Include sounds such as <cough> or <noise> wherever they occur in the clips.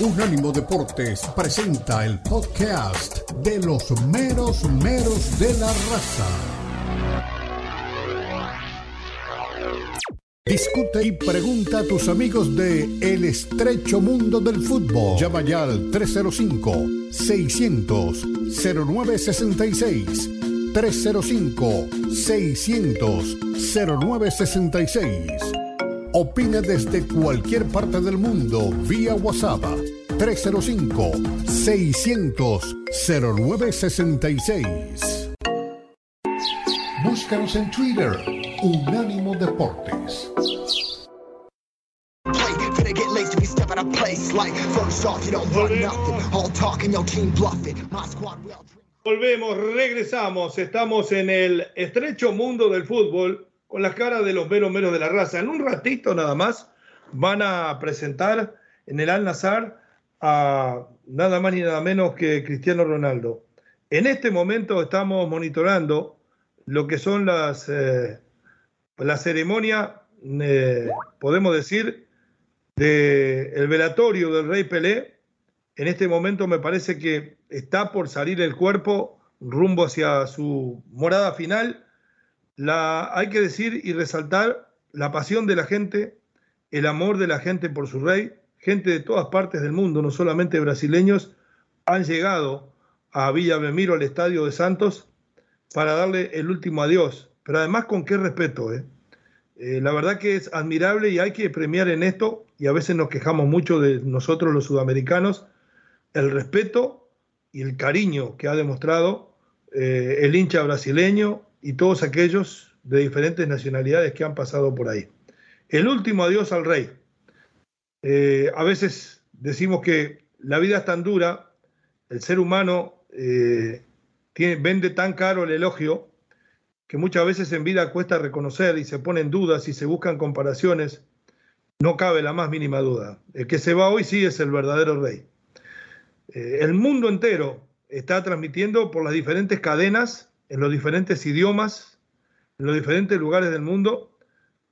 Unánimo Deportes presenta el podcast de los meros meros de la raza. Discute y pregunta a tus amigos de El estrecho mundo del fútbol. Llama ya al 305-600-0966. 305-600-0966. Opina desde cualquier parte del mundo vía WhatsApp 305-600-0966. Búscanos en Twitter, Unánimo Deportes. Volvemos, regresamos, estamos en el estrecho mundo del fútbol con las caras de los meros meros de la raza. En un ratito nada más van a presentar en el Al Nazar a nada más ni nada menos que Cristiano Ronaldo. En este momento estamos monitorando lo que son las eh, ceremonia, eh, podemos decir, del el velatorio del Rey Pelé. En este momento me parece que está por salir el cuerpo rumbo hacia su morada final hay que decir y resaltar la pasión de la gente, el amor de la gente por su rey. Gente de todas partes del mundo, no solamente brasileños, han llegado a Villa Belmiro, al Estadio de Santos, para darle el último adiós. Pero además con qué respeto. ¿eh? Eh, la verdad que es admirable y hay que premiar en esto, y a veces nos quejamos mucho de nosotros los sudamericanos, el respeto y el cariño que ha demostrado eh, el hincha brasileño, y todos aquellos de diferentes nacionalidades que han pasado por ahí. El último adiós al rey. Eh, a veces decimos que la vida es tan dura, el ser humano eh, vende tan caro el elogio, que muchas veces en vida cuesta reconocer y se ponen dudas y se buscan comparaciones. No cabe la más mínima duda. El que se va hoy sí es el verdadero rey. Eh, el mundo entero está transmitiendo por las diferentes cadenas en los diferentes idiomas, en los diferentes lugares del mundo,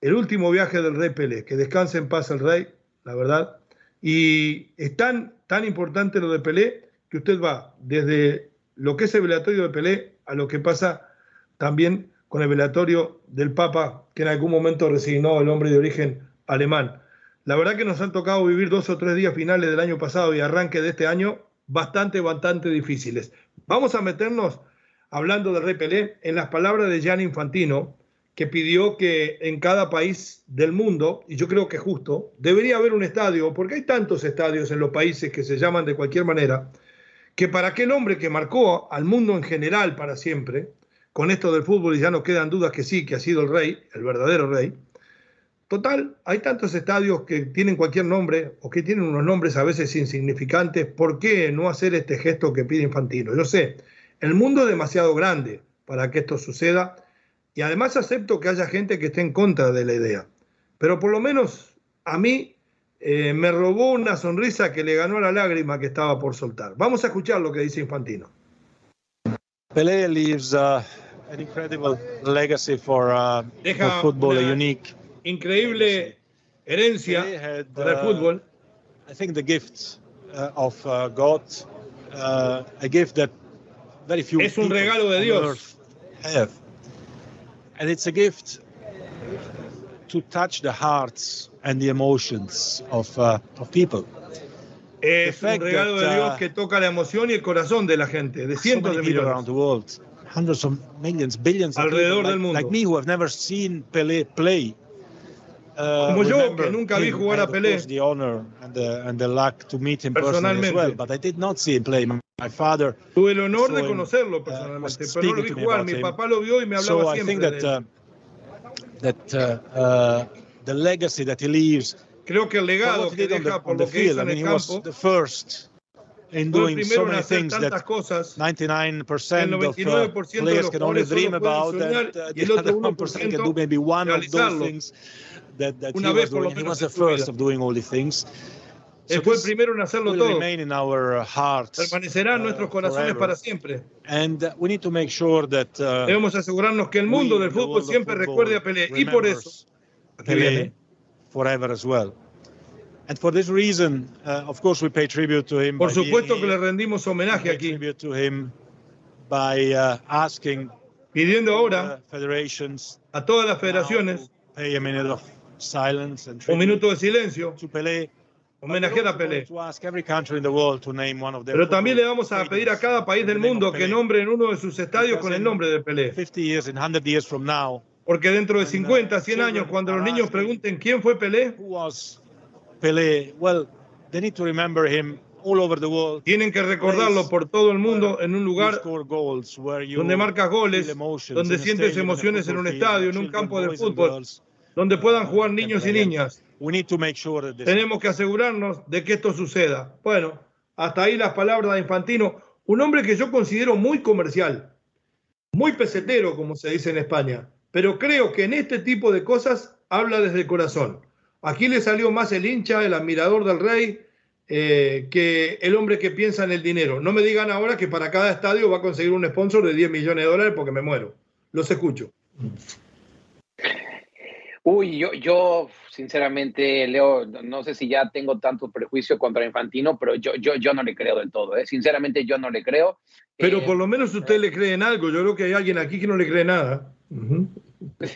el último viaje del rey Pelé, que descanse en paz el rey, la verdad. Y es tan, tan importante lo de Pelé que usted va desde lo que es el velatorio de Pelé a lo que pasa también con el velatorio del Papa, que en algún momento resignó el hombre de origen alemán. La verdad que nos han tocado vivir dos o tres días finales del año pasado y arranque de este año bastante, bastante difíciles. Vamos a meternos hablando del Rey Pelé, en las palabras de Gianni Infantino, que pidió que en cada país del mundo, y yo creo que es justo, debería haber un estadio, porque hay tantos estadios en los países que se llaman de cualquier manera, que para aquel hombre que marcó al mundo en general para siempre, con esto del fútbol y ya no quedan dudas que sí, que ha sido el rey, el verdadero rey, total, hay tantos estadios que tienen cualquier nombre o que tienen unos nombres a veces insignificantes, ¿por qué no hacer este gesto que pide Infantino? Yo sé, el mundo es demasiado grande para que esto suceda y además acepto que haya gente que esté en contra de la idea. Pero por lo menos a mí eh, me robó una sonrisa que le ganó la lágrima que estaba por soltar. Vamos a escuchar lo que dice Infantino. Pelé leaves uh, an incredible legacy for, uh, for football, a unique increíble herencia had, para el uh, fútbol. I think the gift uh, of uh, God, a gift that es un regalo de Dios. Have. And it's a gift to touch the hearts and the emotions of, uh, of people. Es un regalo de Dios uh, que toca la emoción y el corazón de la gente, de cientos de millones. Around the world, hundreds of millions, billions alrededor del mundo. Like me who have never seen Pelé play. Uh, Como yo, que nunca vi jugar a Pelé. The honor and the, and the luck to meet him personally as well, but I did not see him play. My father. Tuve el honor de conocerlo uh, personalmente, pero no lo vi jugar. Mi papá lo vio y me hablaba so siempre. I think that, uh, that the legacy that he leaves. Creo que el legado que deja por lo que hizo en el campo. The first in doing so many things that 99% of uh, players can only dream about, and uh, <laughs> the other 1% can do maybe one of those things that, that he was doing. He was the first of doing all the things. Él fue el primero en hacerlo todo. Permanecerá en nuestros uh, corazones para siempre. And we need to make sure that, Debemos asegurarnos que el mundo del fútbol siempre recuerde a Pelé. Y por eso, Pelé forever as well. And for this reason, uh, of course, we pay tribute to him. Por supuesto que le rendimos homenaje aquí. Tribute to him by uh, asking pidiendo ahora a todas las federaciones pay a minute of silence and un minuto de silencio. To Pelé. Homenajear a Pelé. Pero también le vamos a pedir a cada país del mundo que nombre en uno de sus estadios con el nombre de Pelé. Porque dentro de 50, uh, 100 años, cuando los niños pregunten quién fue Pelé, tienen que recordarlo por todo el mundo en un lugar donde marcas goles, donde sientes emociones en un estadio, en un campo de fútbol, donde puedan jugar niños y niñas. Tenemos que asegurarnos de que esto suceda. Bueno, hasta ahí las palabras de Infantino, un hombre que yo considero muy comercial, muy pesetero, como se dice en España, pero creo que en este tipo de cosas habla desde el corazón. Aquí le salió más el hincha, el admirador del rey, eh, que el hombre que piensa en el dinero. No me digan ahora que para cada estadio va a conseguir un sponsor de 10 millones de dólares porque me muero. Los escucho. Uy, yo, yo sinceramente, Leo, no sé si ya tengo tanto prejuicio contra Infantino, pero yo, yo, yo no le creo del todo, ¿eh? Sinceramente, yo no le creo. Pero eh, por lo menos usted le cree en algo. Yo creo que hay alguien aquí que no le cree nada. <laughs> es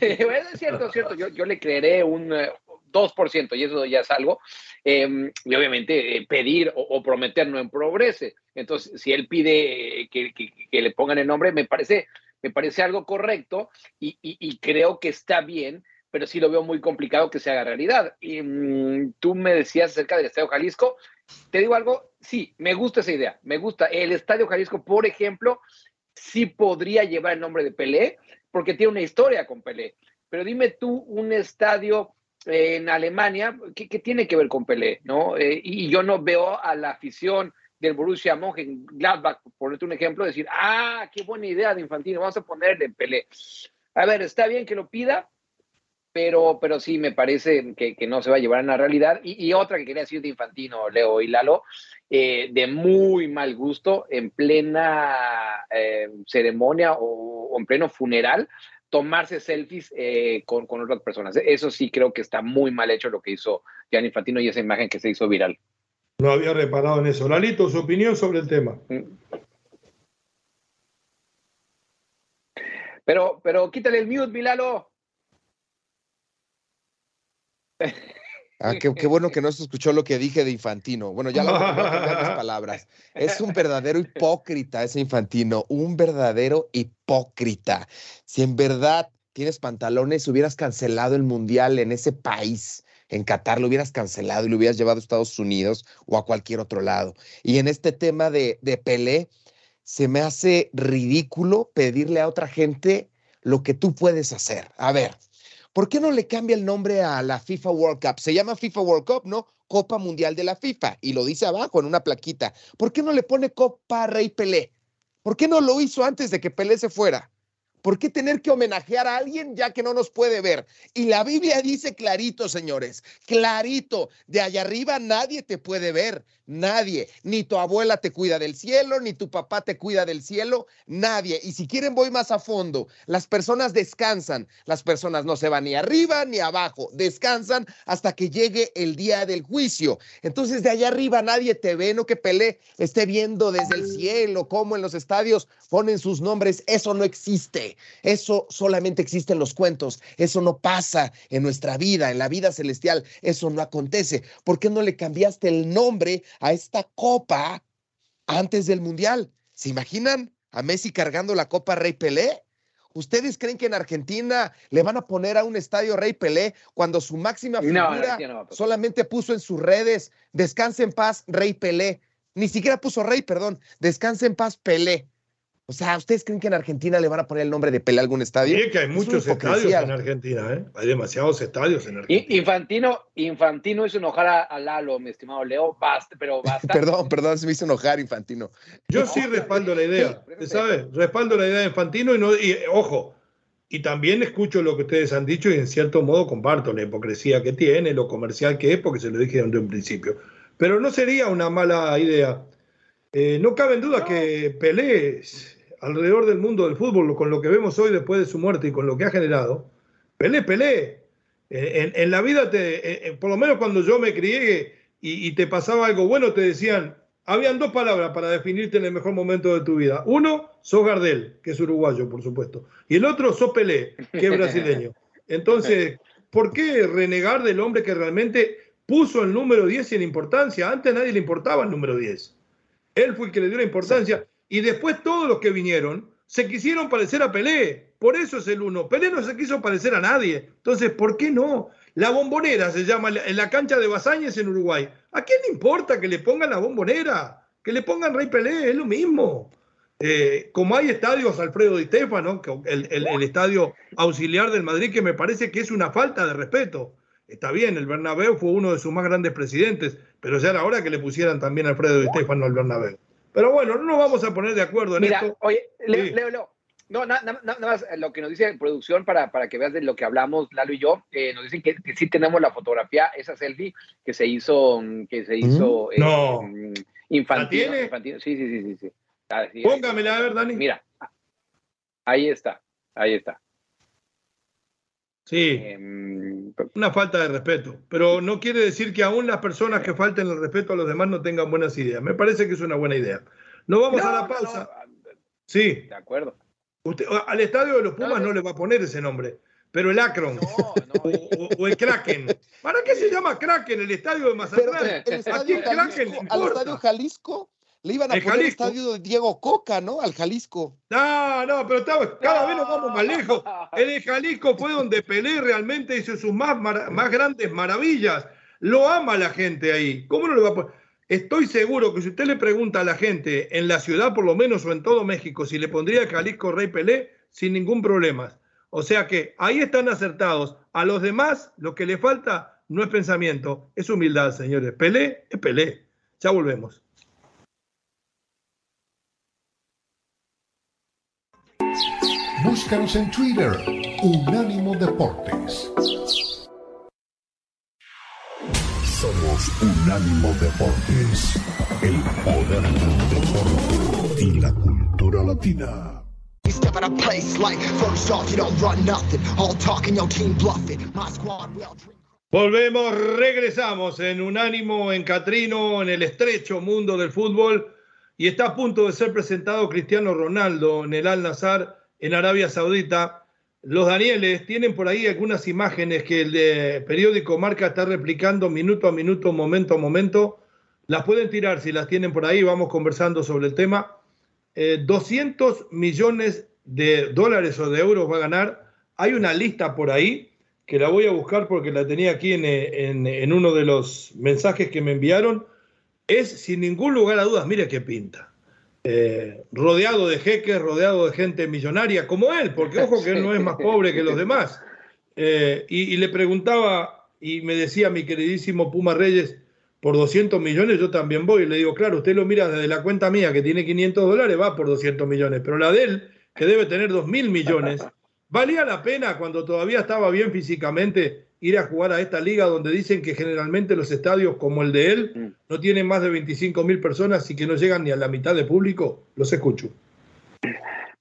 cierto, es cierto. Yo, yo le creeré un 2%, eh, y eso ya es algo. Em, y obviamente eh, pedir o, prometer no en progrese. Entonces, si él pide que, que, le pongan el nombre, me parece, me parece algo correcto y, y creo que está bien pero sí lo veo muy complicado que se haga realidad. Y mm, tú me decías acerca del Estadio Jalisco. Te digo algo, sí, me gusta esa idea, me gusta. El Estadio Jalisco, por ejemplo, sí podría llevar el nombre de Pelé, porque tiene una historia con Pelé. Pero dime tú un estadio en Alemania, ¿qué, tiene que ver con Pelé? ¿no? Eh, y yo no veo a la afición del Borussia Mönchengladbach, por ponerte un ejemplo, decir, ah, qué buena idea de Infantino, vamos a ponerle Pelé. A ver, está bien que lo pida, pero, pero sí me parece que, no se va a llevar a la realidad. Y, otra que quería decir de Infantino, Leo y Lalo, eh, de muy mal gusto, en plena eh, ceremonia o, en pleno funeral, tomarse selfies eh, con, con, otras personas. Eso sí creo que está muy mal hecho lo que hizo Gianni Infantino y esa imagen que se hizo viral. No había reparado en eso. Lalito, su opinión sobre el tema. Mm. Pero, pero quítale el mute, Milalo. Ah, qué, bueno que no se escuchó lo que dije de Infantino. Bueno, ya las palabras. Es un verdadero hipócrita ese Infantino, un verdadero hipócrita. Si en verdad tienes pantalones, hubieras cancelado el mundial en ese país. En Qatar lo hubieras cancelado y lo hubieras llevado a Estados Unidos o a cualquier otro lado. Y en este tema de, de Pelé, se me hace ridículo pedirle a otra gente lo que tú puedes hacer. A ver, ¿Por qué no le cambia el nombre a la FIFA World Cup? Se llama FIFA World Cup, ¿no? Copa Mundial de la FIFA. Y lo dice abajo en una plaquita. ¿Por qué no le pone Copa Rey Pelé? ¿Por qué no lo hizo antes de que Pelé se fuera? ¿Por qué tener que homenajear a alguien ya que no nos puede ver? Y la Biblia dice clarito, señores, clarito, de allá arriba nadie te puede ver, nadie, ni tu abuela te cuida del cielo, ni tu papá te cuida del cielo, nadie. Y si quieren voy más a fondo, las personas descansan, las personas no se van ni arriba ni abajo, descansan hasta que llegue el día del juicio. Entonces de allá arriba nadie te ve, no que Pelé esté viendo desde el cielo cómo en los estadios ponen sus nombres, eso no existe. Eso solamente existe en los cuentos. Eso no pasa en nuestra vida, en la vida celestial. Eso no acontece. ¿Por qué no le cambiaste el nombre a esta copa antes del Mundial? ¿Se imaginan a Messi cargando la Copa Rey Pelé? ¿Ustedes creen que en Argentina le van a poner a un estadio Rey Pelé cuando su máxima figura solamente puso en sus redes, descanse en paz, Rey Pelé? Ni siquiera puso Rey, perdón, descanse en paz, Pelé. O sea, ¿ustedes creen que en Argentina le van a poner el nombre de Pelé a algún estadio? Sí, que hay muchos estadios en Argentina, ¿eh? Hay demasiados estadios en Argentina. Infantino, Infantino hizo enojar a, Lalo, mi estimado Leo, basta, pero <laughs> basta. perdón, perdón, se me hizo enojar Infantino. Yo sí respaldo la idea, ¿sabes? Respaldo la idea de Infantino y, no, y ojo, y también escucho lo que ustedes han dicho y en cierto modo comparto la hipocresía que tiene, lo comercial que es, porque se lo dije desde un principio. Pero no sería una mala idea. Eh, no cabe en duda que Pelé alrededor del mundo del fútbol, con lo que vemos hoy después de su muerte y con lo que ha generado, Pelé, Pelé. En, la vida, te, por lo menos cuando yo me crié, y, te pasaba algo bueno, te decían, habían dos palabras para definirte en el mejor momento de tu vida. Uno, sos Gardel, que es uruguayo, por supuesto. Y el otro, sos Pelé, que es brasileño. Entonces, ¿por qué renegar del hombre que realmente puso el número 10 sin importancia? Antes a nadie le importaba el número 10. Él fue el que le dio la importancia. Y después todos los que vinieron se quisieron parecer a Pelé. Por eso es el uno. Pelé no se quiso parecer a nadie. Entonces, ¿por qué no? La bombonera se llama en la cancha de Basáñez en Uruguay. ¿A quién le importa que le pongan la bombonera? Que le pongan Rey Pelé, es lo mismo. Eh, como hay estadios Alfredo Di Stefano, el, el, estadio auxiliar del Madrid, que me parece que es una falta de respeto. Está bien, el Bernabéu fue uno de sus más grandes presidentes, pero ya era hora que le pusieran también Alfredo Di Stefano al Bernabéu. Pero bueno, no nos vamos a poner de acuerdo en Mira, esto. Oye, Leo, Leo, no, nada, más lo que nos dice producción para, para que veas de lo que hablamos Lalo y yo, eh, nos dicen que, sí tenemos la fotografía, esa selfie que se hizo, que se hizo eh, no. infantil, Sí, sí, sí, sí, sí. Ah, Póngamela a ver, Dani. Mira, ahí está, ahí está. Sí, em, una falta de respeto, pero no quiere decir que aún las personas que falten el respeto a los demás no tengan buenas ideas. Me parece que es una buena idea. No vamos a la pausa. sí. De acuerdo al estadio de los Pumas no, le va a poner ese nombre, pero el Akron <laughs> o, el Kraken. ¿Para qué se llama Kraken el estadio de Mazatlán? El estadio Jalisco, al estadio Jalisco le iban a poner el estadio de Diego Coca, ¿no? Al Jalisco. No, no, pero cada vez nos vamos más lejos. <laughs> El Jalisco fue donde Pelé realmente hizo sus más, más grandes maravillas. Lo ama la gente ahí. ¿Cómo no le va a poner? Estoy seguro que si usted le pregunta a la gente en la ciudad, por lo menos, o en todo México, si le pondría Jalisco Rey Pelé, sin ningún problema. O sea que ahí están acertados. A los demás, lo que le falta no es pensamiento, es humildad, señores. Pelé es Pelé. Ya volvemos. Búscanos en Twitter, Unánimo Deportes. Somos Unánimo Deportes, el poder del deporte y la cultura latina. Volvemos, regresamos en Unánimo, en Catrino, en el estrecho mundo del fútbol. Y está a punto de ser presentado Cristiano Ronaldo en el Al Nazar, en Arabia Saudita los Danieles tienen por ahí algunas imágenes que el periódico Marca está replicando minuto a minuto, momento a momento. Las pueden tirar si las tienen por ahí, vamos conversando sobre el tema. 200 eh, millones de dólares o de euros va a ganar. Hay una lista por ahí que la voy a buscar porque la tenía aquí en uno de los mensajes que me enviaron. Es sin ningún lugar a dudas, mire qué pinta. Eh, rodeado de jeques, rodeado de gente millonaria como él, porque ojo que él no es más pobre que los demás. Eh, y, le preguntaba, y me decía mi queridísimo Puma Reyes, por 200 millones yo también voy. Y le digo, claro, usted lo mira desde la cuenta mía que tiene 500 dólares, va por 200 millones, pero la de él, que debe tener 2 mil millones, valía la pena cuando todavía estaba bien físicamente ir a jugar a esta liga donde dicen que generalmente los estadios como el de él mm. no tienen más de 25 mil personas y que no llegan ni a la mitad de público? Los escucho.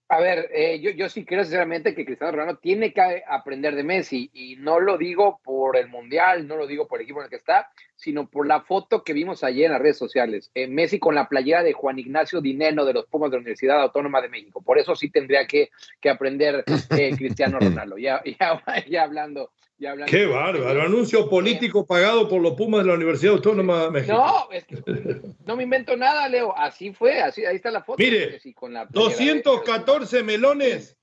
A ver, eh, yo, yo sí creo sinceramente que Cristiano Ronaldo tiene que aprender de Messi y no lo digo por el Mundial, no lo digo por el equipo en el que está, sino por la foto que vimos ayer en las redes sociales. Eh, Messi con la playera de Juan Ignacio Dineno de los Pumas de la Universidad Autónoma de México. Por eso sí tendría que, que aprender eh, <laughs> Cristiano Ronaldo. Ya, ya, ya hablando Qué bárbaro, anuncio político pagado por los Pumas de la Universidad Autónoma de México. No, <laughs> no me invento nada, Leo. Así fue, así, ahí está la foto. Mire, 214 melones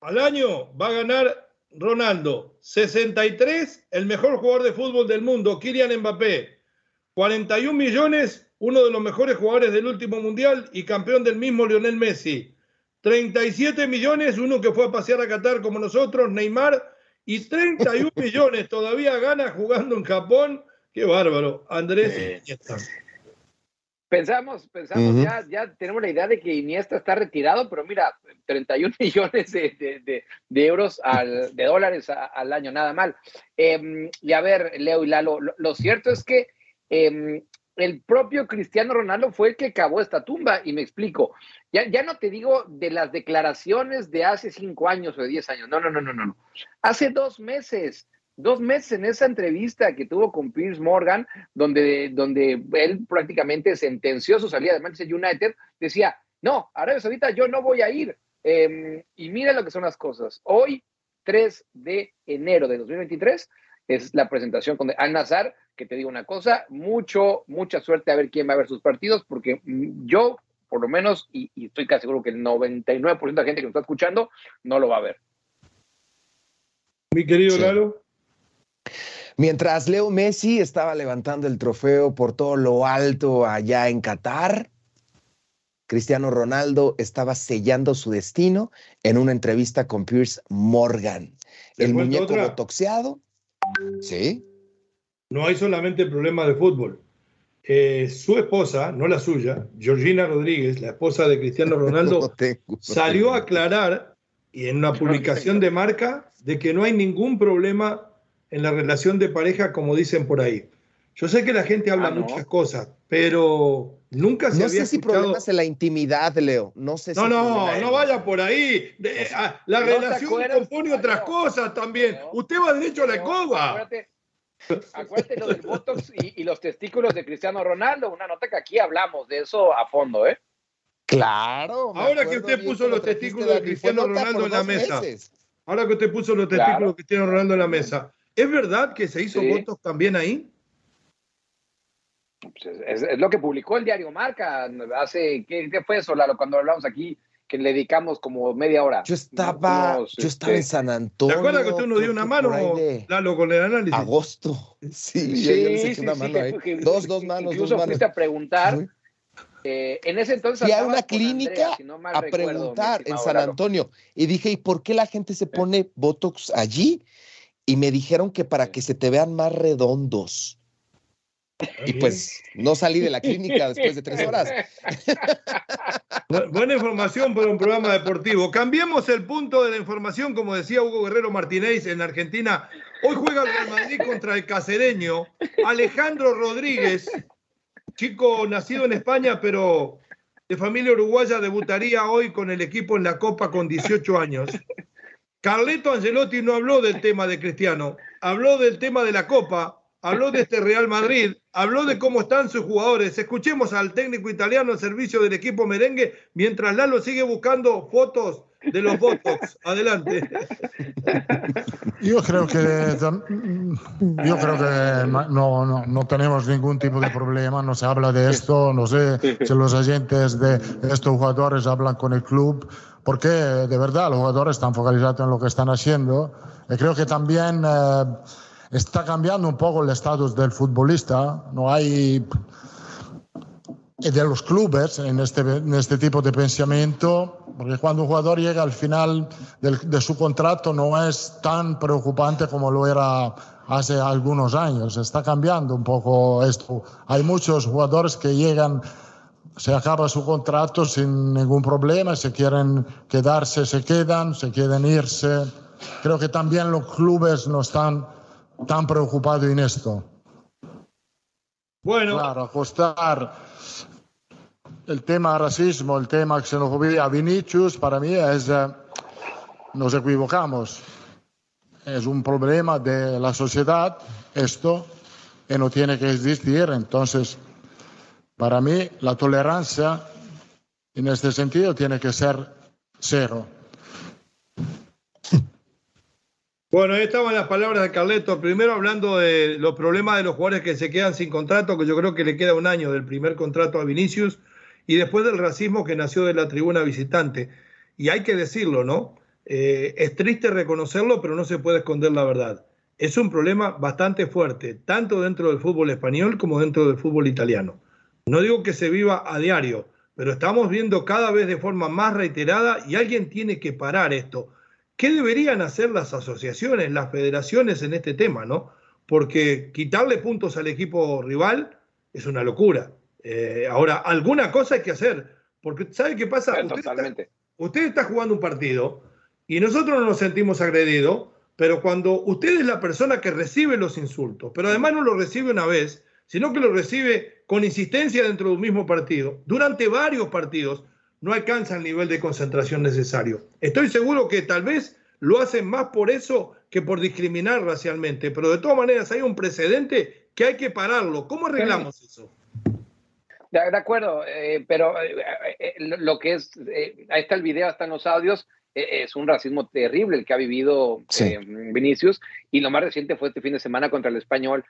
al año va a ganar Ronaldo. 63, el mejor jugador de fútbol del mundo, Kylian Mbappé. 41 millones, uno de los mejores jugadores del último mundial y campeón del mismo Lionel Messi. 37 millones, uno que fue a pasear a Qatar como nosotros, Neymar y 31 <laughs> millones todavía gana jugando en Japón. Qué bárbaro, Andrés Pensamos, pensamos, ya, ya tenemos la idea de que Iniesta está retirado, pero mira, 31 <laughs> millones de, euros, al, de dólares al año, nada mal. Em, y a ver, Leo y Lalo, lo, cierto es que em, el propio Cristiano Ronaldo fue el que cavó esta tumba, y me explico. Ya, ya no te digo de las declaraciones de hace cinco años o de diez años, no, no, no, no, no. Hace dos meses dos meses en esa entrevista que tuvo con Piers Morgan, donde, donde él prácticamente sentenció su salida de Manchester United, decía, no, Arabia Saudita yo no voy a ir. Em, y mira lo que son las cosas. Hoy, 3 de enero de 2023, es la presentación con Al Nazar, que te digo una cosa, mucho, mucha suerte a ver quién va a ver sus partidos, porque mm, yo, por lo menos, y, estoy casi seguro que el 99% de la gente que nos está escuchando, no lo va a ver. Mi querido Lalo. Mientras Leo Messi estaba levantando el trofeo por todo lo alto allá en Qatar, Cristiano Ronaldo estaba sellando su destino en una entrevista con Pierce Morgan. El muñeco botoxeado. Sí. No hay solamente problema de fútbol. Eh, su esposa, no la suya, Georgina Rodríguez, la esposa de Cristiano <laughs> Ronaldo, salió a aclarar y en una publicación de marca de que no hay ningún problema en la relación de pareja como dicen por ahí. Yo sé que la gente habla ah, muchas cosas, pero Nunca se no sé si problemas en la intimidad, Leo. No sé si. No, no, no vaya por ahí. Ah, la relación compone otras cosas también. Usted va derecho a la escoba. Acuérdate, lo del Botox y, los testículos de Cristiano Ronaldo. Una nota que aquí hablamos de eso a fondo, ¿eh? Claro. Ahora que usted puso los testículos de Cristiano Ronaldo en la mesa. Ahora que usted puso los testículos de Cristiano Ronaldo en la mesa. ¿Es verdad que se hizo Botox también ahí? Pues, es, lo que publicó el diario Marca hace, ¿qué, fue eso, Lalo, cuando hablamos aquí? Que le dedicamos como media hora. Yo estaba, yo estaba en este, San Antonio. ¿Te acuerdas que usted nos dio una mano, Lalo, con el análisis? Agosto. Sí, sí, sí, una mano ahí. Dos, dos manos. Incluso dos fuiste a preguntar. Eh, en ese entonces. Fui a una clínica a preguntar en San Antonio. Y dije, ¿y por qué la gente se pone Botox allí? Y me dijeron que para que se te vean más redondos. Y pues no salí de la clínica después de tres horas. Buena información para un programa deportivo. Cambiemos el punto de la información, como decía Hugo Guerrero Martínez en Argentina. Hoy juega el Real Madrid contra el casereño Alejandro Rodríguez, chico nacido en España, pero de familia uruguaya, debutaría hoy con el equipo en la Copa con 18 años. Carleto Angelotti no habló del tema de Cristiano, habló del tema de la Copa habló de este Real Madrid, habló de cómo están sus jugadores. Escuchemos al técnico italiano al servicio del equipo merengue mientras Lalo sigue buscando fotos de los Botox. Adelante. Yo creo que yo creo que no, no, no, tenemos ningún tipo de problema, no se habla de esto, no sé si los agentes de estos jugadores hablan con el club, porque de verdad los jugadores están focalizados en lo que están haciendo. Y creo que también eh, está cambiando un poco el estatus del futbolista. No hay de los clubes en este, en este tipo de pensamiento, porque cuando un jugador llega al final de su contrato no es tan preocupante como lo era hace algunos años. Está cambiando un poco esto. Hay muchos jugadores que llegan, se acaba su contrato sin ningún problema, se quieren quedarse, se quedan, se quieren irse. Creo que también los clubes no están tan preocupado en esto. Bueno. Claro, acostar el tema racismo, el tema xenofobia a Vinicius, para mí es, eh, nos equivocamos. Es un problema de la sociedad esto y no tiene que existir. Entonces, para mí la tolerancia en este sentido tiene que ser cero. Bueno, ahí estaban las palabras de Carleto. Primero hablando de los problemas de los jugadores que se quedan sin contrato, que yo creo que le queda un año del primer contrato a Vinicius, y después del racismo que nació de la tribuna visitante. Y hay que decirlo, ¿no? Eh, es triste reconocerlo, pero no se puede esconder la verdad. Es un problema bastante fuerte, tanto dentro del fútbol español como dentro del fútbol italiano. No digo que se viva a diario, pero estamos viendo cada vez de forma más reiterada y alguien tiene que parar esto ¿Qué deberían hacer las asociaciones, las federaciones en este tema, no? Porque quitarle puntos al equipo rival es una locura. Eh, ahora, alguna cosa hay que hacer, porque ¿sabe qué pasa? usted, Está, jugando un partido y nosotros no nos sentimos agredidos, pero cuando usted es la persona que recibe los insultos, pero además no lo recibe una vez, sino que lo recibe con insistencia dentro de un mismo partido, durante varios partidos, no alcanza el nivel de concentración necesario. Estoy seguro que tal vez lo hacen más por eso que por discriminar racialmente. Pero de todas maneras hay un precedente que hay que pararlo. ¿Cómo arreglamos eso? De, acuerdo, eh, pero eh, eh, lo que es, ahí está el video, están los audios, es un racismo terrible el que ha vivido Vinicius y lo más reciente fue este fin de semana contra el español.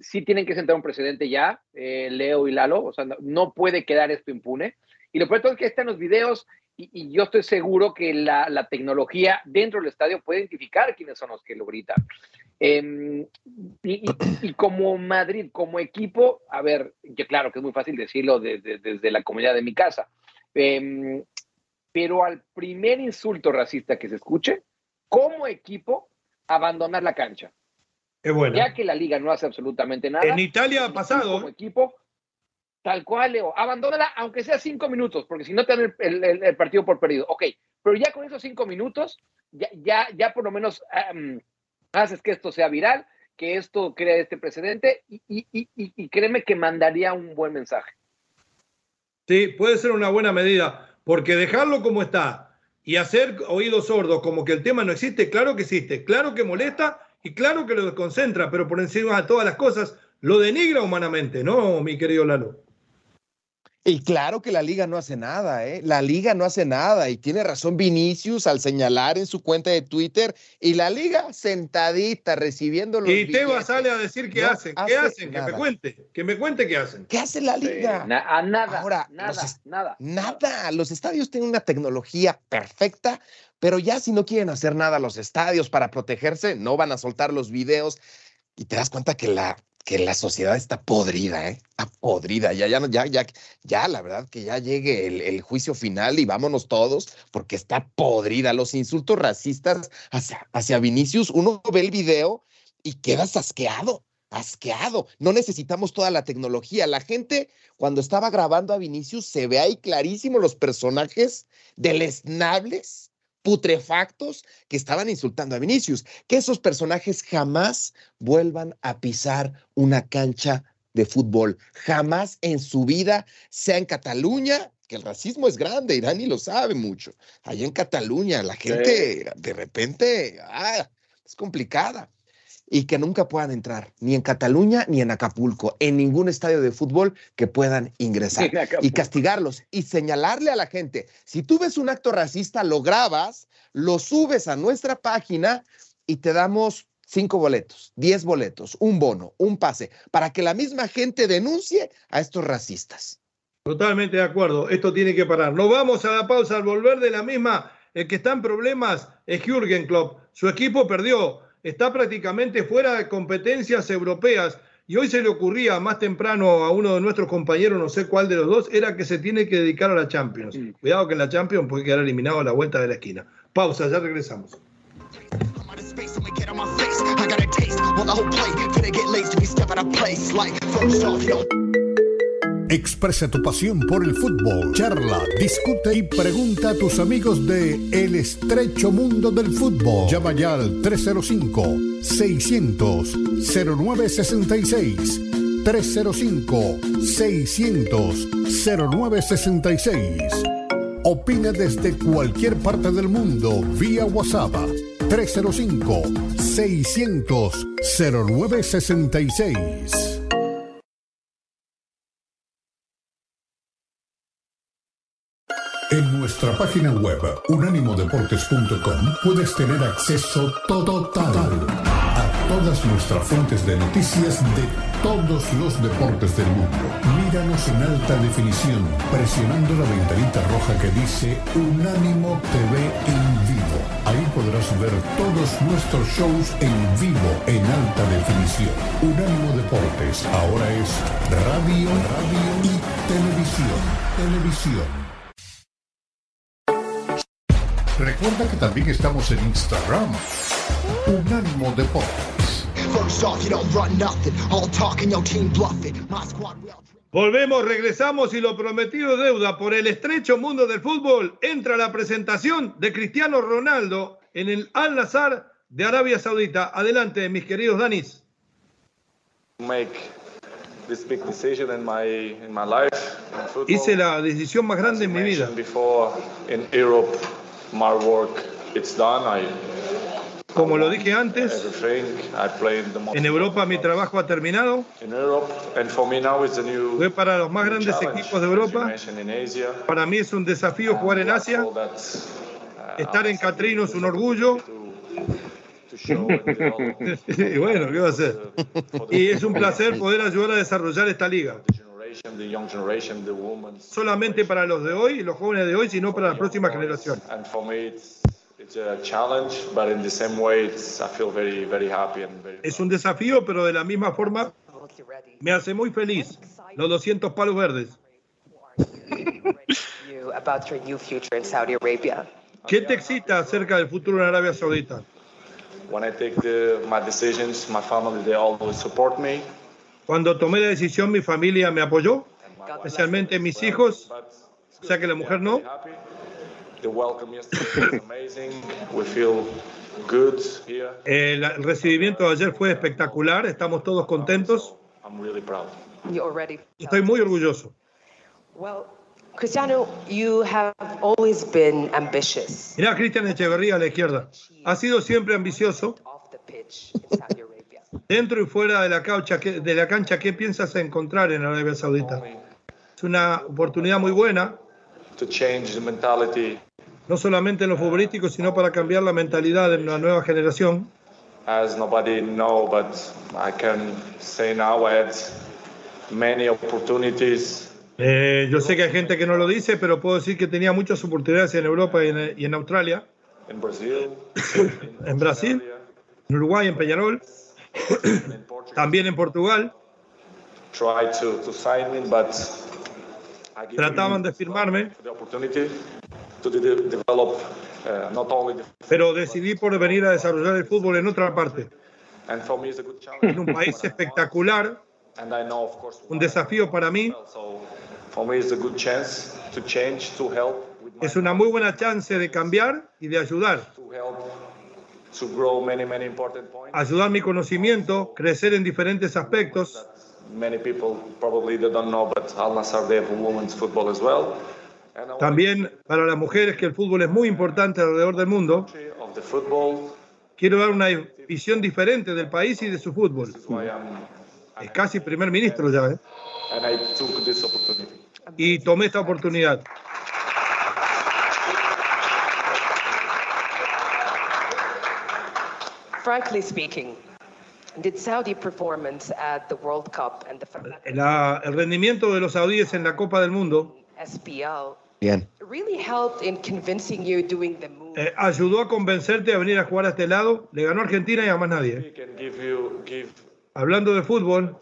Sí tienen que sentar un precedente ya, Leo y Lalo, o sea, no, puede quedar esto impune. Y lo peor es que están los videos y, yo estoy seguro que la, tecnología dentro del estadio puede identificar quiénes son los que lo gritan. Em, y, como Madrid, como equipo, a ver, que claro que es muy fácil decirlo desde la comunidad de mi casa, em, pero al primer insulto racista que se escuche, como equipo, abandonar la cancha. Bueno. Ya que la liga no hace absolutamente nada. En Italia ha pasado. Como equipo, tal cual, Leo, abandónala aunque sea cinco minutos, porque si no te dan el, partido por perdido. Ok, pero ya con esos cinco minutos, ya, ya, ya por lo menos haces que esto sea viral, que esto crea este precedente y, créeme que mandaría un buen mensaje. Sí, puede ser una buena medida, porque dejarlo como está y hacer oídos sordos como que el tema no existe, claro que existe, claro que molesta y claro que lo desconcentra, pero por encima de todas las cosas lo denigra humanamente, ¿no, mi querido Lalo? Y claro que la liga no hace nada, ¿eh? La liga no hace nada y tiene razón Vinicius al señalar en su cuenta de Twitter y la liga sentadita recibiendo los Y Teba sale a decir qué hacen, qué hacen, que me cuente, que me cuente qué hacen. ¿Qué hace la liga? a nada, Ahora, nada, nada. Nada, los estadios tienen una tecnología perfecta, pero ya si no quieren hacer nada los estadios para protegerse, no van a soltar los videos y te das cuenta que la que la sociedad está podrida, ¿eh? Está podrida. Ya, ya, ya, ya, ya, la verdad que ya llegue el, juicio final y vámonos todos, porque está podrida. Los insultos racistas hacia, hacia Vinicius, uno ve el video y quedas asqueado, asqueado. No necesitamos toda la tecnología. La gente, cuando estaba grabando a Vinicius, se ve ahí clarísimo los personajes deleznables putrefactos que estaban insultando a Vinicius. Que esos personajes jamás vuelvan a pisar una cancha de fútbol. Jamás en su vida, sea en Cataluña, que el racismo es grande, Irán y lo sabe mucho. Allá en Cataluña, la gente de repente ah, es complicada y que nunca puedan entrar ni en Cataluña ni en Acapulco, en ningún estadio de fútbol que puedan ingresar y castigarlos y señalarle a la gente, si tú ves un acto racista, lo grabas, lo subes a nuestra página y te damos cinco boletos, diez boletos, un bono, un pase, para que la misma gente denuncie a estos racistas. Totalmente de acuerdo, esto tiene que parar. No vamos a la pausa al volver de la misma. El que está en problemas es Jürgen Klopp. Su equipo perdió está prácticamente fuera de competencias europeas. Y hoy se le ocurría más temprano a uno de nuestros compañeros, no sé cuál de los dos, era que se tiene que dedicar a la Champions. Cuidado que en la Champions puede quedar eliminado a la vuelta de la esquina. Pausa, ya regresamos. Expresa tu pasión por el fútbol, charla, discute y pregunta a tus amigos de El estrecho mundo del fútbol. Llama ya al 305-600-0966. 305-600-0966. Opina desde cualquier parte del mundo vía WhatsApp 305-600-0966. En nuestra página web unánimodeportes.com puedes tener acceso total a todas nuestras fuentes de noticias de todos los deportes del mundo. Míranos en alta definición presionando la ventanita roja que dice Unánimo TV en vivo. Ahí podrás ver todos nuestros shows en vivo en alta definición. Unánimo Deportes ahora es radio, radio y televisión. Televisión. Recuerda que también estamos en Instagram. Unánimo Deportes. Volvemos, regresamos y lo prometido deuda por el estrecho mundo del fútbol. Entra la presentación de Cristiano Ronaldo en el Al Nazar de Arabia Saudita. Adelante, mis queridos Danis. Hice la decisión más grande en mi vida. My work Como lo dije antes, en Europa mi trabajo ha terminado. Fue para los más grandes equipos de Europa. Para mí es un desafío jugar en Asia. Uh, Estar en Catrino es un orgullo. <laughs> y bueno, ¿qué va a hacer? Y es un placer <laughs> poder ayudar a desarrollar esta liga. Solamente para los de hoy, los jóvenes de hoy, sino para la próxima generación. Es un desafío, pero de la misma forma me hace muy feliz los 200 palos verdes. ¿Qué te excita acerca del futuro en Arabia Saudita? Cuando tomé la decisión, mi familia me apoyó, especialmente mis hijos, o sea que la mujer no. <laughs> El recibimiento de ayer fue espectacular, estamos todos contentos. Estoy muy orgulloso. Cristiano, you have always been ambitious. Mira, Cristian Echeverría a la izquierda. Ha sido siempre ambicioso. Dentro y fuera de la, cancha, de la cancha, ¿qué piensas encontrar en Arabia Saudita? Es una oportunidad muy buena. No solamente en lo futbolístico, sino para cambiar la mentalidad de una nueva generación. As nobody know, but I can say now I had many opportunities eh, yo sé que hay gente que no lo dice, pero puedo decir que tenía muchas oportunidades en Europa y en, Australia. En Brasil. <coughs> en Brasil, en Uruguay, en Peñarol. <coughs> También en Portugal. Trataban de firmarme. Pero decidí por venir a desarrollar el fútbol en otra parte. En un país <laughs> espectacular. Un desafío para mí. Es una muy buena chance de cambiar y de ayudar. Ayudar mi conocimiento, crecer en diferentes aspectos. También para las mujeres que el fútbol es muy importante alrededor del mundo. Quiero dar una visión diferente del país y de su fútbol. Es casi primer ministro ya, ¿eh? Y tomé esta oportunidad. Frankly speaking, did Saudi performance at the World Cup and the La, el rendimiento de los saudíes en la Copa del Mundo SPL Bien. really helped in convincing you doing the move. Eh, ayudó a convencerte a venir a jugar a este lado. Le ganó Argentina y a más nadie. Hablando de fútbol,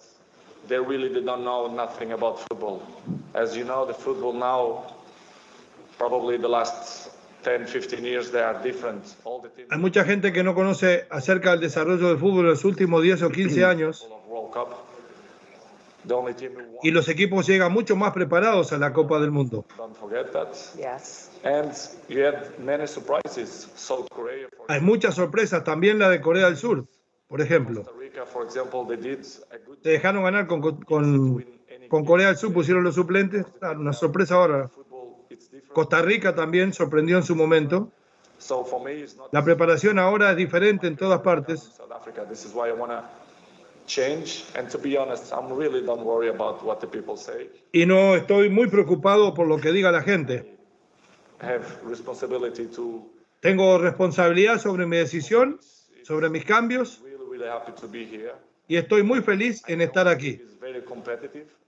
they really did not know nothing about football. As you know, the football now, probably the last 10, 15 years, they are different. All the teams Hay mucha gente que no conoce acerca del desarrollo del fútbol en los últimos 10 o 15 <clears throat> años. Y los equipos llegan mucho más preparados a la Copa del Mundo. don't forget that. Yes. And you had many surprises. South Korea, for Hay muchas sorpresas, también la de Corea del Sur, por ejemplo. Se dejaron ganar con, con, con Corea del Sur, pusieron los suplentes. Claro, una sorpresa ahora. Costa Rica también sorprendió en su momento. So for me, it's not La preparación ahora es diferente en todas partes. South Africa. This is why I want to change. And to be honest, I'm really don't worry about what the people say. Y no estoy muy preocupado por lo que diga la gente. Tengo responsabilidad sobre mi decisión, sobre mis cambios really, really happy to be here. y estoy muy feliz en estar aquí.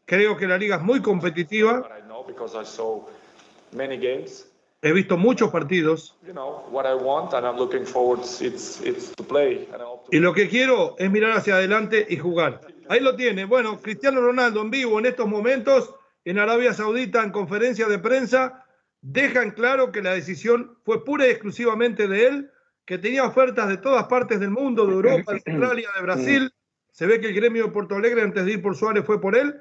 Creo que la liga es muy competitiva. Many games. He visto muchos partidos You know what I want, and I'm looking forward. It's it's to play, and I hope to. y lo que quiero es mirar hacia adelante y jugar. Ahí lo tiene. Bueno, Cristiano Ronaldo en vivo en estos momentos en Arabia Saudita en conferencia de prensa dejan claro que la decisión fue pura y exclusivamente de él, que tenía ofertas de todas partes del mundo, de Europa, de Australia, de Brasil. <clears throat> Se ve que el gremio de Porto Alegre antes de ir por Suárez fue por él,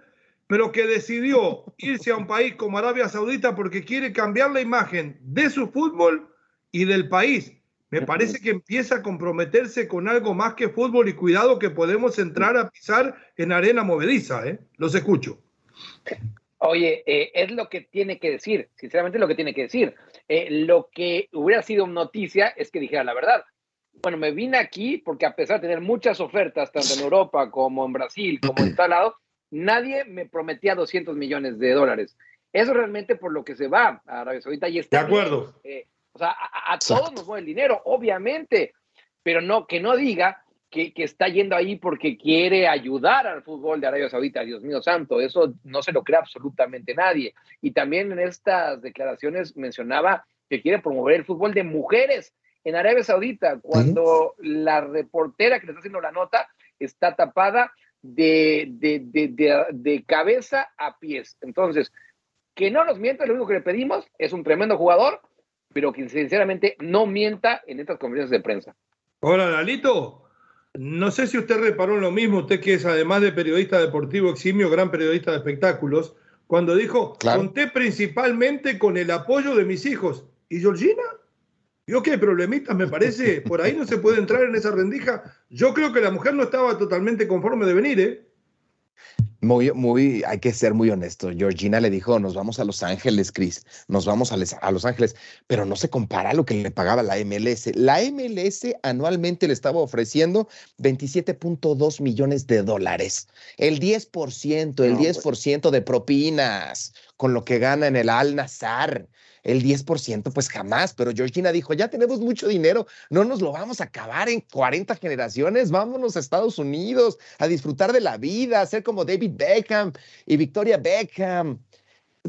pero que decidió irse a un país como Arabia Saudita porque quiere cambiar la imagen de su fútbol y del país. Me parece que empieza a comprometerse con algo más que fútbol y cuidado que podemos entrar a pisar en arena movediza. ¿eh? Los escucho. Oye, eh, es lo que tiene que decir, sinceramente lo que tiene que decir. Eh, lo que hubiera sido noticia es que dijera la verdad. Bueno, me vine aquí porque a pesar de tener muchas ofertas, tanto en Europa como en Brasil, como en tal lado, nadie me prometía 200 millones de dólares. Eso realmente por lo que se va a Arabia Saudita y está. De acuerdo. Eh, o sea, a, todos nos mueve el dinero, obviamente, pero no, que no diga que, está yendo ahí porque quiere ayudar al fútbol de Arabia Saudita, Dios mío santo, eso no se lo cree absolutamente nadie. Y también en estas declaraciones mencionaba que quiere promover el fútbol de mujeres en Arabia Saudita, cuando la reportera que le está haciendo la nota está tapada de, de, cabeza a pies. Entonces, que no nos mienta, lo único que le pedimos es un tremendo jugador, pero que sinceramente no mienta en estas conferencias de prensa. Hola, Lalito. No sé si usted reparó en lo mismo, usted que es además de periodista deportivo eximio, gran periodista de espectáculos, cuando dijo, conté principalmente con el apoyo de mis hijos. ¿Y Georgina? Yo qué problemitas me parece, por ahí no se puede entrar en esa rendija. Yo creo que la mujer no estaba totalmente conforme de venir, ¿eh? Muy, muy, hay que ser muy honesto. Georgina le dijo, nos vamos a Los Ángeles, Chris, nos vamos a, a, Los Ángeles, pero no se compara a lo que le pagaba la MLS. La MLS anualmente le estaba ofreciendo 27.2 millones de dólares, el 10%, el 10% de propinas, con lo que gana en el Al Nazar el 10%, pues jamás. Pero Georgina dijo, ya tenemos mucho dinero, no nos lo vamos a acabar en 40 generaciones, vámonos a Estados Unidos a disfrutar de la vida, a ser como David Beckham y Victoria Beckham.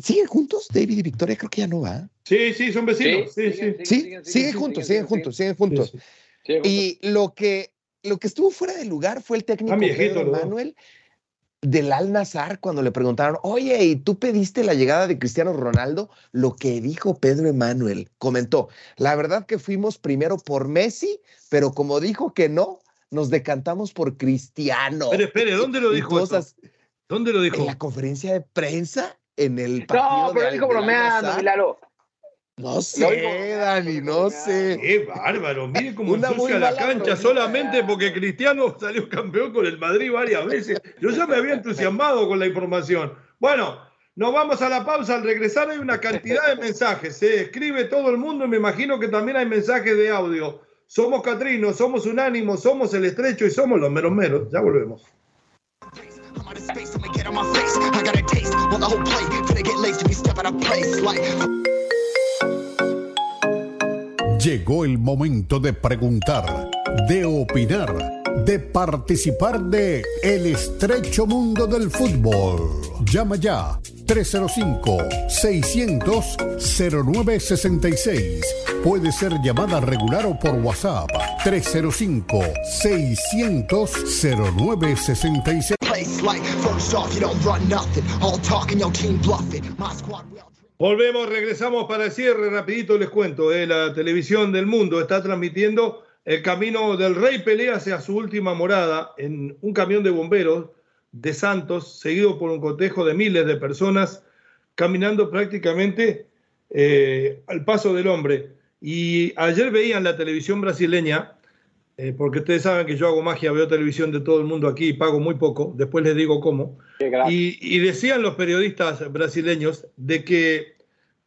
¿Siguen juntos David y Victoria? Creo que ya no va. Sí, sí, son vecinos. Sí, sí, sí. siguen, juntos, siguen juntos, siguen juntos. Y lo que, lo que estuvo fuera de lugar fue el técnico Pedro Manuel del Al Nazar cuando le preguntaron, oye, ¿y tú pediste la llegada de Cristiano Ronaldo? Lo que dijo Pedro Emanuel, comentó, la verdad que fuimos primero por Messi, pero como dijo que no, nos decantamos por Cristiano. Espere, espere, ¿dónde lo dijo? ¿Dónde lo dijo? En la conferencia de prensa, en el partido No, pero dijo bromeando, Milalo. No sé, Dani, no sé. Qué bárbaro. Mire cómo ensucia la cancha solamente porque Cristiano salió campeón con el Madrid varias veces. Yo ya me había entusiasmado con la información. Bueno, nos vamos a la pausa. Al regresar hay una cantidad de mensajes. Se escribe todo el mundo y me imagino que también hay mensajes de audio. Somos Catrino, somos Unánimo, somos El Estrecho y somos los meros meros. Ya volvemos. Llegó el momento de preguntar, de opinar, de participar de El estrecho mundo del fútbol. Llama ya 305-600-0966. Puede ser llamada regular o por WhatsApp 305-600-0966. Volvemos, regresamos para el cierre, rapidito les cuento, eh, la televisión del mundo está transmitiendo el camino del rey pelea hacia su última morada en un camión de bomberos de Santos, seguido por un cotejo de miles de personas caminando prácticamente eh, al paso del hombre. Y ayer veían la televisión brasileña, eh, porque ustedes saben que yo hago magia, veo televisión de todo el mundo aquí y pago muy poco, después les digo cómo. Y, decían los periodistas brasileños de que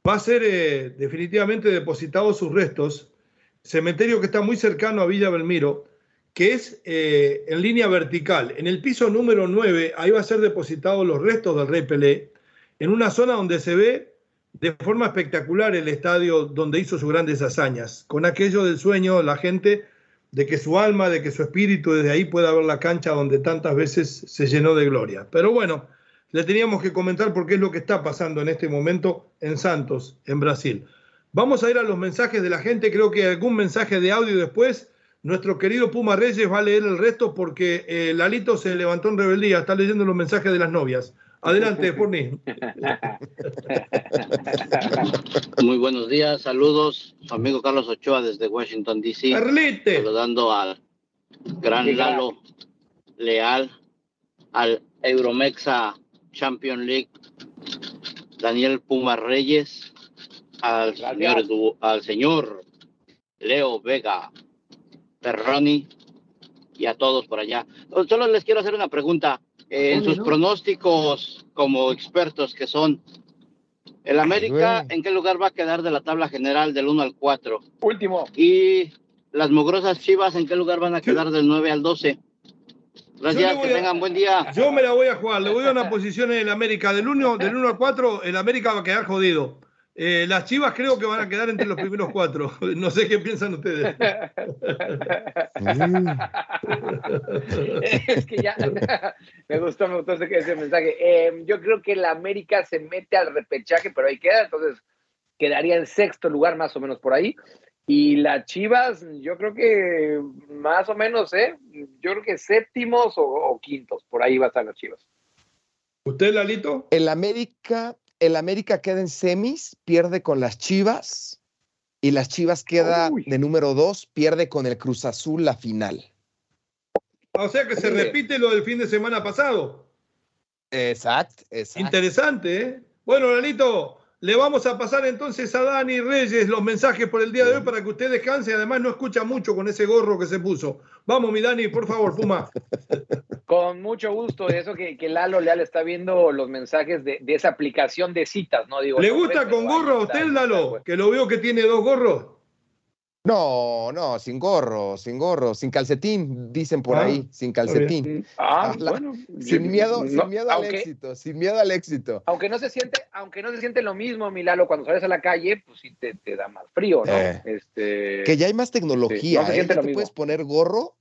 va a ser eh, definitivamente depositados sus restos, cementerio que está muy cercano a Villa Belmiro, que es eh, en línea vertical. En el piso número 9, ahí va a ser depositados los restos del Rey Pelé, en una zona donde se ve de forma espectacular el estadio donde hizo sus grandes hazañas, con aquello del sueño, la gente de que su alma, de que su espíritu desde ahí pueda ver la cancha donde tantas veces se llenó de gloria. Pero bueno, le teníamos que comentar porque es lo que está pasando en este momento en Santos, en Brasil. Vamos a ir a los mensajes de la gente, creo que algún mensaje de audio después. Nuestro querido Puma Reyes va a leer el resto porque eh, Lalito se levantó en rebeldía, está leyendo los mensajes de las novias. Adelante, <laughs> Forni. Muy buenos días, saludos. Su amigo Carlos Ochoa desde Washington, D.C. Saludando al gran Lalo Leal, al Euromexa Champion League, Daniel Puma Reyes, al señor, al señor Leo Vega Perroni y a todos por allá. Solo les quiero hacer una pregunta en sus pronósticos como expertos que son, El América, ¿en qué lugar va a quedar de la tabla general del 1 al 4? Último. Y las mugrosas chivas, ¿en qué lugar van a quedar del 9 al 12? Gracias, que tengan buen día. Yo me la voy a jugar, le voy a una posición en el América. Del 1, del 1 al 4, el América va a quedar jodido. Eh, las chivas creo que van a quedar entre los primeros cuatro. <laughs> No sé qué piensan ustedes. <laughs> es que ya <laughs> me gustó, me gustó ese, mensaje. Eh, yo creo que la América se mete al repechaje, pero ahí queda, entonces quedaría en sexto lugar más o menos por ahí. Y las Chivas, yo creo que más o menos, ¿eh? Yo creo que séptimos o, o quintos, por ahí va a estar las Chivas. ¿Usted, Lalito? El América el América queda en semis, pierde con las Chivas y las Chivas queda de número dos, pierde con el Cruz Azul la final. O sea que se repite lo del fin de semana pasado. Exacto, Interesante, ¿eh? Bueno, Lalito, le vamos a pasar entonces a Dani Reyes los mensajes por el día de hoy para que usted descanse. Además, no escucha mucho con ese gorro que se puso. Vamos, mi Dani, por favor, fuma. <laughs> Con mucho gusto. Eso que, que Lalo Leal está viendo los mensajes de, esa aplicación de citas, ¿no? Digo, ¿Le gusta con gorro a usted, Lalo? Pues. Que lo veo que tiene dos gorros. No, no, sin gorro, sin gorro, sin calcetín, dicen por ah, ahí, sin calcetín. Ah, <laughs> bueno. Sin miedo, sin miedo al éxito, sin miedo al éxito. Aunque no se siente, aunque no se siente lo mismo, Milalo, cuando sales a la calle, pues sí te, da más frío, ¿no? Eh. este... Que ya hay más tecnología, no se ¿eh? te puedes poner gorro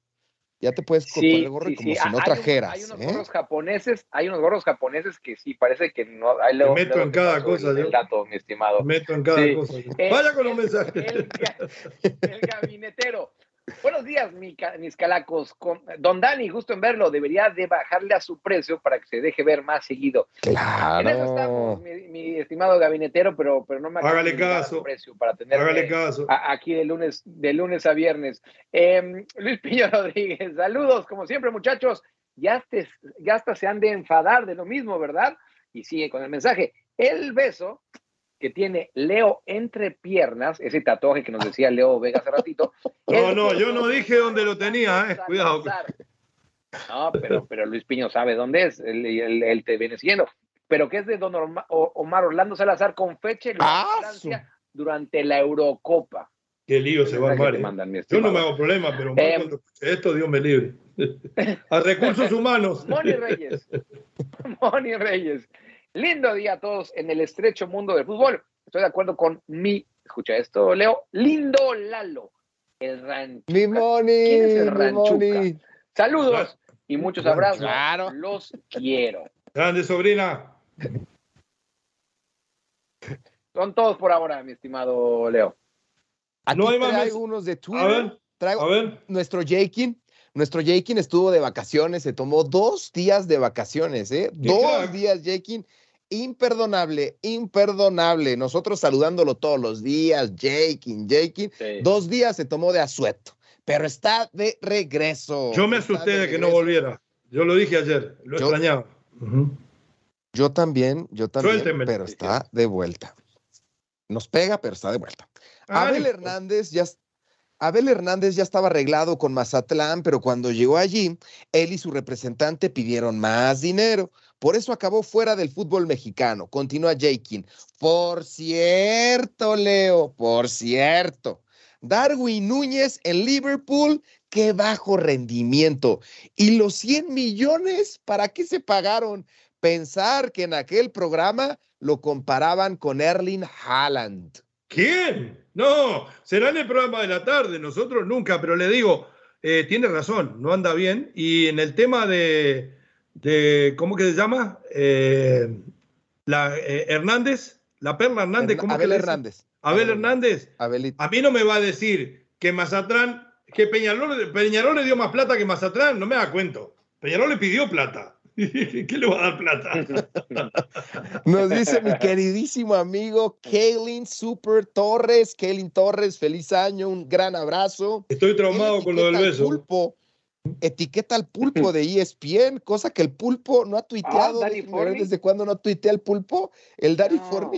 ya te puedes poner el gorro como si no trajeras. hay unos ¿eh? gorros japoneses, hay unos gorros japoneses que sí parece que no. Ahí Me meto en cada cosa. El, dato, mi estimado. Me meto en cada cosa. Vaya con los mensajes. el gabinetero. Buenos días, mis calacos. Don Dani, justo en verlo, debería de bajarle a su precio para que se deje ver más seguido. Claro. En eso estamos, mi, estimado gabinetero, pero, pero no me Hágale caso. precio para tener Hágale caso. aquí de lunes, de lunes a viernes. Em, Luis Piño <laughs> Rodríguez, saludos, como siempre, muchachos. Ya, ya hasta se han de enfadar de lo mismo, ¿verdad? Y sigue con el mensaje. El beso que tiene Leo entre piernas, ese tatuaje que nos decía Leo Vega hace ratito. <laughs> No, no, yo no dije dónde lo tenía, eh, cuidado. No, pero, pero Luis Piño sabe dónde es, él, te viene siguiendo. Pero que es de don Omar Orlando Salazar con fecha en ah, Francia durante la Eurocopa. Qué lío se va a armar. Eh. Yo no me hago problema, pero eh, esto Dios me libre. <laughs> a recursos humanos. Moni Reyes. <laughs> Moni Reyes. Lindo día a todos en el estrecho mundo del fútbol. Estoy de acuerdo con mi, escucha esto, Leo, lindo Lalo, el ranchuca. Mi money, ¿Quién es el ranchuca? Saludos y muchos abrazos. Claro. Los quiero. Grande sobrina. Son todos por ahora, mi estimado Leo. Aquí no hay más. unos de Twitter. A ver, traigo a ver. nuestro Jakin. Nuestro Jakin estuvo de vacaciones, se tomó dos días de vacaciones, ¿eh? Dos días, Jakin imperdonable, imperdonable. Nosotros saludándolo todos los días, Jakin, Jakin. Dos días se tomó de asueto, pero está de regreso. Yo me asusté de, que no volviera. Yo lo dije ayer, lo extrañaba. Yo también, yo también, pero está de vuelta. Nos pega, pero está de vuelta. Abel Hernández ya Abel Hernández ya estaba arreglado con Mazatlán, pero cuando llegó allí, él y su representante pidieron más dinero. Por eso acabó fuera del fútbol mexicano. Continúa Jakin. Por cierto, Leo, por cierto. Darwin Núñez en Liverpool, qué bajo rendimiento. ¿Y los 100 millones para qué se pagaron? Pensar que en aquel programa lo comparaban con Erling Haaland. ¿Quién? No, será en el programa de la tarde, nosotros nunca, pero le digo, eh, tiene razón, no anda bien. Y en el tema de, de ¿cómo que se llama? Eh, la eh, Hernández, la Perla Hernández, ¿cómo Abel Hernández. Abel, Hernández. A mí no me va a decir que Mazatrán, que Peñarol, Peñarol le dio más plata que Mazatrán, no me da cuento. Peñarol le pidió plata. <laughs> ¿Qué le va a dar plata? <laughs> Nos dice mi queridísimo amigo Kaylin Super Torres. Kaylin Torres, feliz año, un gran abrazo. Estoy traumado con lo del beso. Pulpo, etiqueta al pulpo de ESPN, cosa que el pulpo no ha tuiteado. Ah, ¿Desde cuándo no tuitea el pulpo? El Dari no,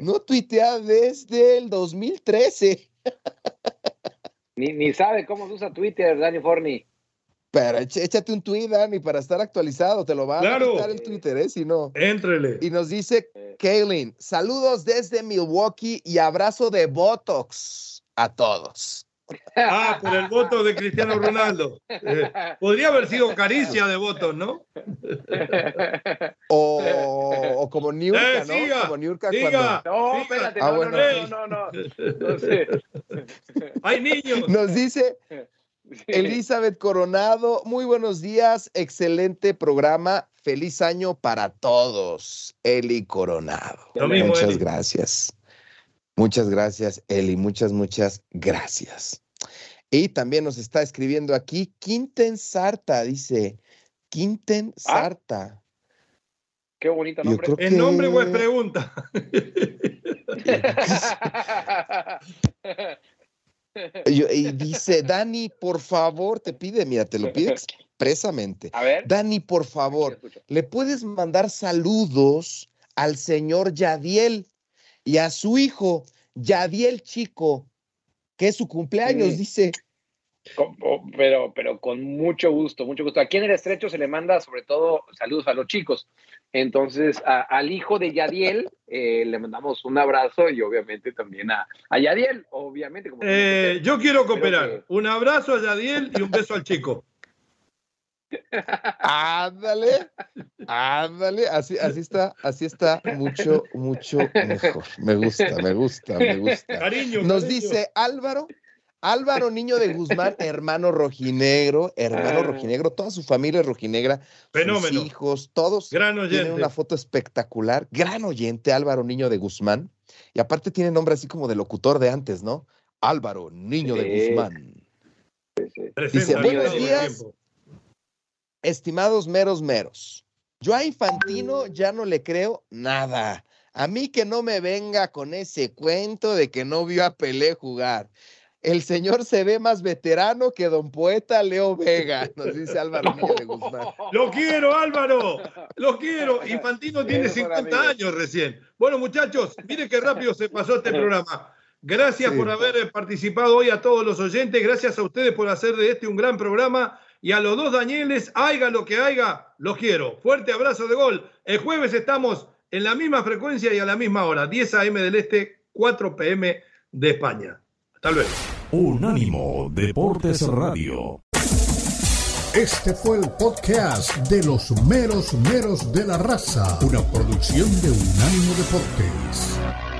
no tuitea desde el 2013. Ni, ni sabe cómo se usa Twitter, Dani Forni. Pero échate un tweet, Dani, para estar actualizado. Te lo va a quitar el Twitter, ¿eh? Si no. Éntrele. Y nos dice Kaylin, saludos desde Milwaukee y abrazo de Botox a todos. Ah, por el voto de Cristiano Ronaldo. Eh, podría haber sido caricia de votos, ¿no? O, como Niurka, eh, ¿no? como Niurka cuando... No, espérate, ah, no, no, no, no, no, sé. <laughs> Hay niños. Nos dice Elizabeth Coronado, muy buenos días, excelente programa, feliz año para todos. Eli Coronado. Muchas gracias. Muchas gracias, Eli. Muchas, muchas gracias. Y también nos está escribiendo aquí Quinten Sarta, dice Quinten ah. Sarta. Qué bonito nombre. ¿El nombre o es pregunta? <laughs> y dice, Dani, por favor, te pide, mira, te lo pide <laughs> expresamente. A ver. Dani, por favor, ¿le puedes mandar saludos al señor Yadiel? Y a su hijo, Yadiel Chico, que es su cumpleaños, dice. Pero, pero con mucho gusto, mucho gusto. Aquí en el estrecho se le manda sobre todo saludos a los chicos. Entonces, al hijo de Yadiel eh, le mandamos un abrazo y obviamente también a, a Yadiel, obviamente. Eh, yo quiero cooperar. Un abrazo a Yadiel y un beso al chico. Ándale, ándale, así, así está, así está mucho, mucho mejor. Me gusta, me gusta, me gusta. Cariño, Nos dice Álvaro, Álvaro Niño de Guzmán, hermano rojinegro, hermano ah. rojinegro, toda su familia es rojinegra, Fenómeno. sus hijos, todos tienen una foto espectacular. Gran oyente, Álvaro Niño de Guzmán. Y aparte tiene nombre así como de locutor de antes, ¿no? Álvaro Niño de Guzmán. Dice, buenos días. Estimados meros meros, yo a Infantino ya no le creo nada. A mí que no me venga con ese cuento de que no vio a Pelé jugar. El señor se ve más veterano que don poeta Leo Vega, nos dice Álvaro <laughs> de Guzmán. Lo quiero, Álvaro, lo quiero. <laughs> Infantino tiene 50 años recién. Bueno, muchachos, miren qué rápido se pasó este programa. Gracias por haber participado hoy a todos los oyentes. Gracias a ustedes por hacer de este un gran programa. Y a los dos Danieles, haya lo que haya, los quiero. Fuerte abrazo de gol. El jueves estamos en la misma frecuencia y a la misma hora, 10 a.m. del Este, 4 p.m. de España. Hasta luego. Unánimo Deportes Radio. Este fue el podcast de los meros meros de la raza, una producción de Unánimo Deportes.